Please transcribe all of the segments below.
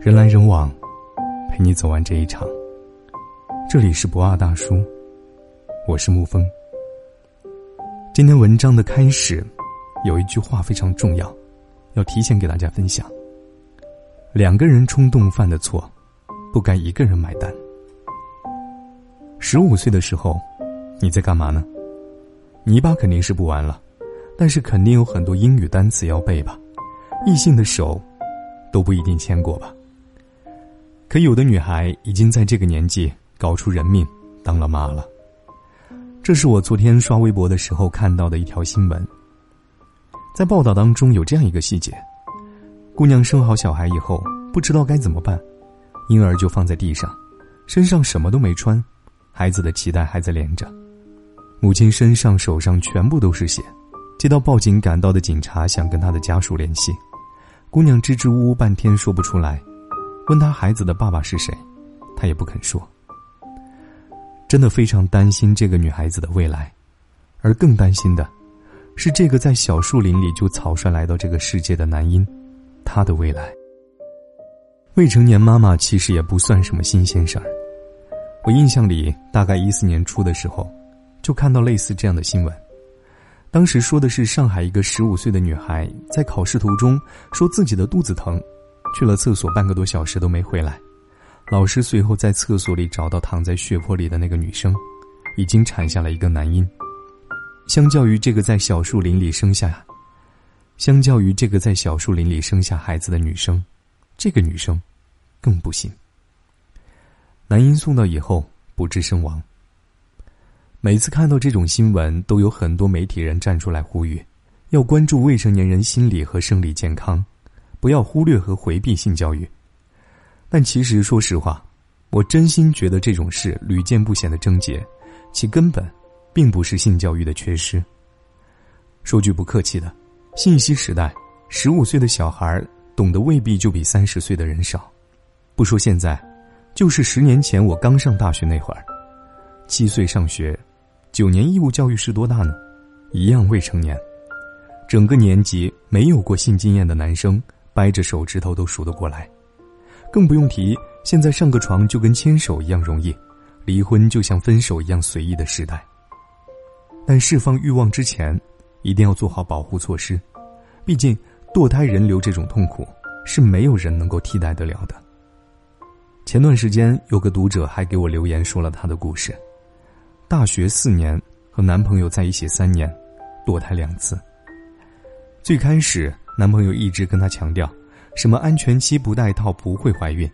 人来人往，陪你走完这一场。这里是不二大叔，我是沐风。今天文章的开始，有一句话非常重要，要提前给大家分享。两个人冲动犯的错，不该一个人买单。十五岁的时候，你在干嘛呢？泥巴肯定是不玩了，但是肯定有很多英语单词要背吧？异性的手，都不一定牵过吧？可有的女孩已经在这个年纪搞出人命，当了妈了。这是我昨天刷微博的时候看到的一条新闻。在报道当中有这样一个细节：姑娘生好小孩以后，不知道该怎么办，婴儿就放在地上，身上什么都没穿，孩子的脐带还在连着，母亲身上、手上全部都是血。接到报警赶到的警察想跟他的家属联系，姑娘支支吾吾半天说不出来。问他孩子的爸爸是谁，他也不肯说。真的非常担心这个女孩子的未来，而更担心的，是这个在小树林里就草率来到这个世界的男婴，他的未来。未成年妈妈其实也不算什么新鲜事儿，我印象里大概一四年初的时候，就看到类似这样的新闻。当时说的是上海一个十五岁的女孩在考试途中说自己的肚子疼。去了厕所半个多小时都没回来，老师随后在厕所里找到躺在血泊里的那个女生，已经产下了一个男婴。相较于这个在小树林里生下，相较于这个在小树林里生下孩子的女生，这个女生更不幸。男婴送到以后不治身亡。每次看到这种新闻，都有很多媒体人站出来呼吁，要关注未成年人心理和生理健康。不要忽略和回避性教育，但其实说实话，我真心觉得这种事屡见不鲜的症结，其根本并不是性教育的缺失。说句不客气的，信息时代，十五岁的小孩懂得未必就比三十岁的人少。不说现在，就是十年前我刚上大学那会儿，七岁上学，九年义务教育是多大呢？一样未成年，整个年级没有过性经验的男生。掰着手指头都数得过来，更不用提现在上个床就跟牵手一样容易，离婚就像分手一样随意的时代。但释放欲望之前，一定要做好保护措施，毕竟堕胎人流这种痛苦是没有人能够替代得了的。前段时间有个读者还给我留言说了他的故事：大学四年和男朋友在一起三年，堕胎两次。最开始。男朋友一直跟她强调，什么安全期不戴套不会怀孕，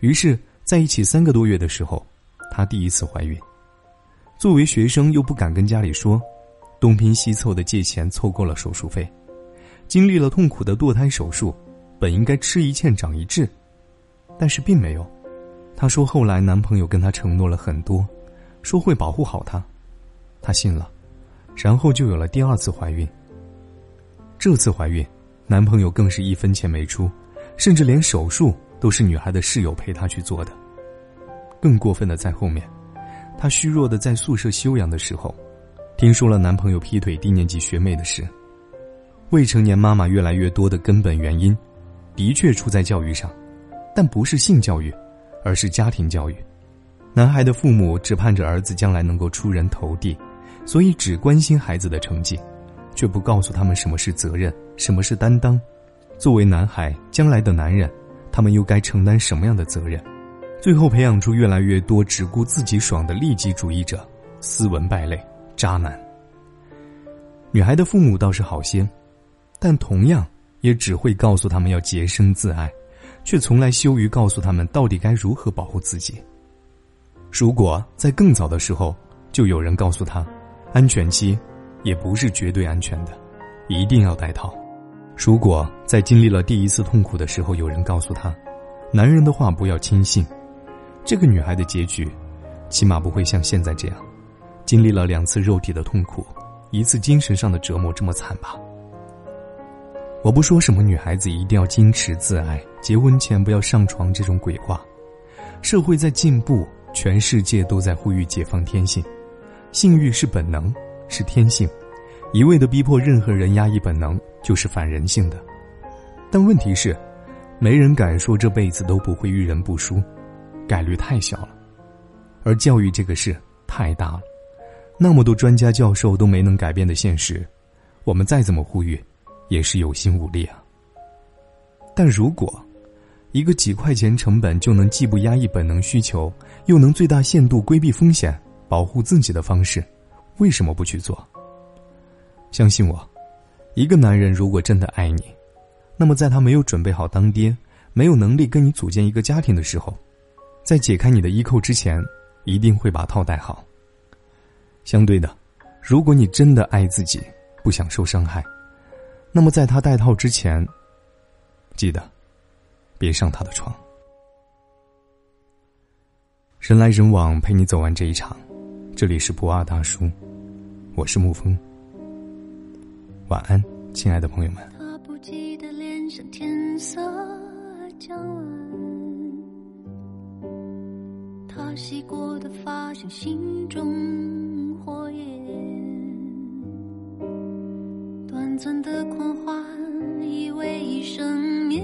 于是在一起三个多月的时候，她第一次怀孕。作为学生又不敢跟家里说，东拼西凑的借钱凑够了手术费，经历了痛苦的堕胎手术，本应该吃一堑长一智，但是并没有。她说后来男朋友跟她承诺了很多，说会保护好她，她信了，然后就有了第二次怀孕。这次怀孕。男朋友更是一分钱没出，甚至连手术都是女孩的室友陪她去做的。更过分的在后面，她虚弱的在宿舍休养的时候，听说了男朋友劈腿低年级学妹的事。未成年妈妈越来越多的根本原因，的确出在教育上，但不是性教育，而是家庭教育。男孩的父母只盼着儿子将来能够出人头地，所以只关心孩子的成绩。却不告诉他们什么是责任，什么是担当。作为男孩，将来的男人，他们又该承担什么样的责任？最后培养出越来越多只顾自己爽的利己主义者、斯文败类、渣男。女孩的父母倒是好些，但同样也只会告诉他们要洁身自爱，却从来羞于告诉他们到底该如何保护自己。如果在更早的时候就有人告诉他，安全期。也不是绝对安全的，一定要戴套。如果在经历了第一次痛苦的时候，有人告诉她，男人的话不要轻信，这个女孩的结局，起码不会像现在这样，经历了两次肉体的痛苦，一次精神上的折磨这么惨吧。我不说什么女孩子一定要矜持自爱，结婚前不要上床这种鬼话。社会在进步，全世界都在呼吁解放天性，性欲是本能。是天性，一味的逼迫任何人压抑本能，就是反人性的。但问题是，没人敢说这辈子都不会遇人不淑，概率太小了。而教育这个事太大了，那么多专家教授都没能改变的现实，我们再怎么呼吁，也是有心无力啊。但如果，一个几块钱成本就能既不压抑本能需求，又能最大限度规避风险、保护自己的方式，为什么不去做？相信我，一个男人如果真的爱你。那么，在他没有准备好当爹，没有能力跟你组建一个家庭的时候，在解开你的衣扣之前，一定会把套戴好。相对的，如果你真的爱自己，不想受伤害，那么在他戴套之前，记得别上他的床。人来人往，陪你走完这一场。这里是不二大叔，我是沐风。晚安，亲爱的朋友们。像天色将晚，他洗过的发像心中火焰，短暂的狂欢以为一生灭，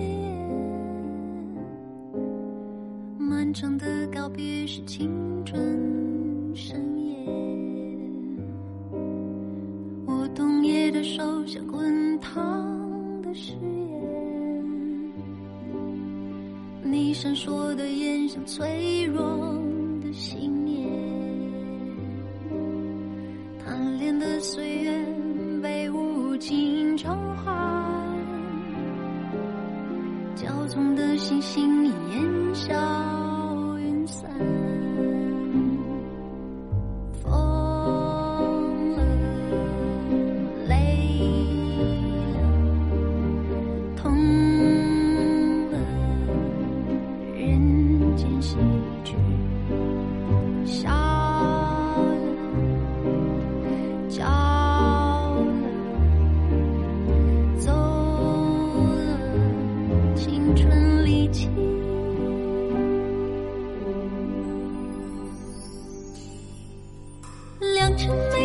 漫长的告别是青闪烁的眼像脆弱的信念，贪恋的岁月被无尽偿还，骄纵的星星已烟消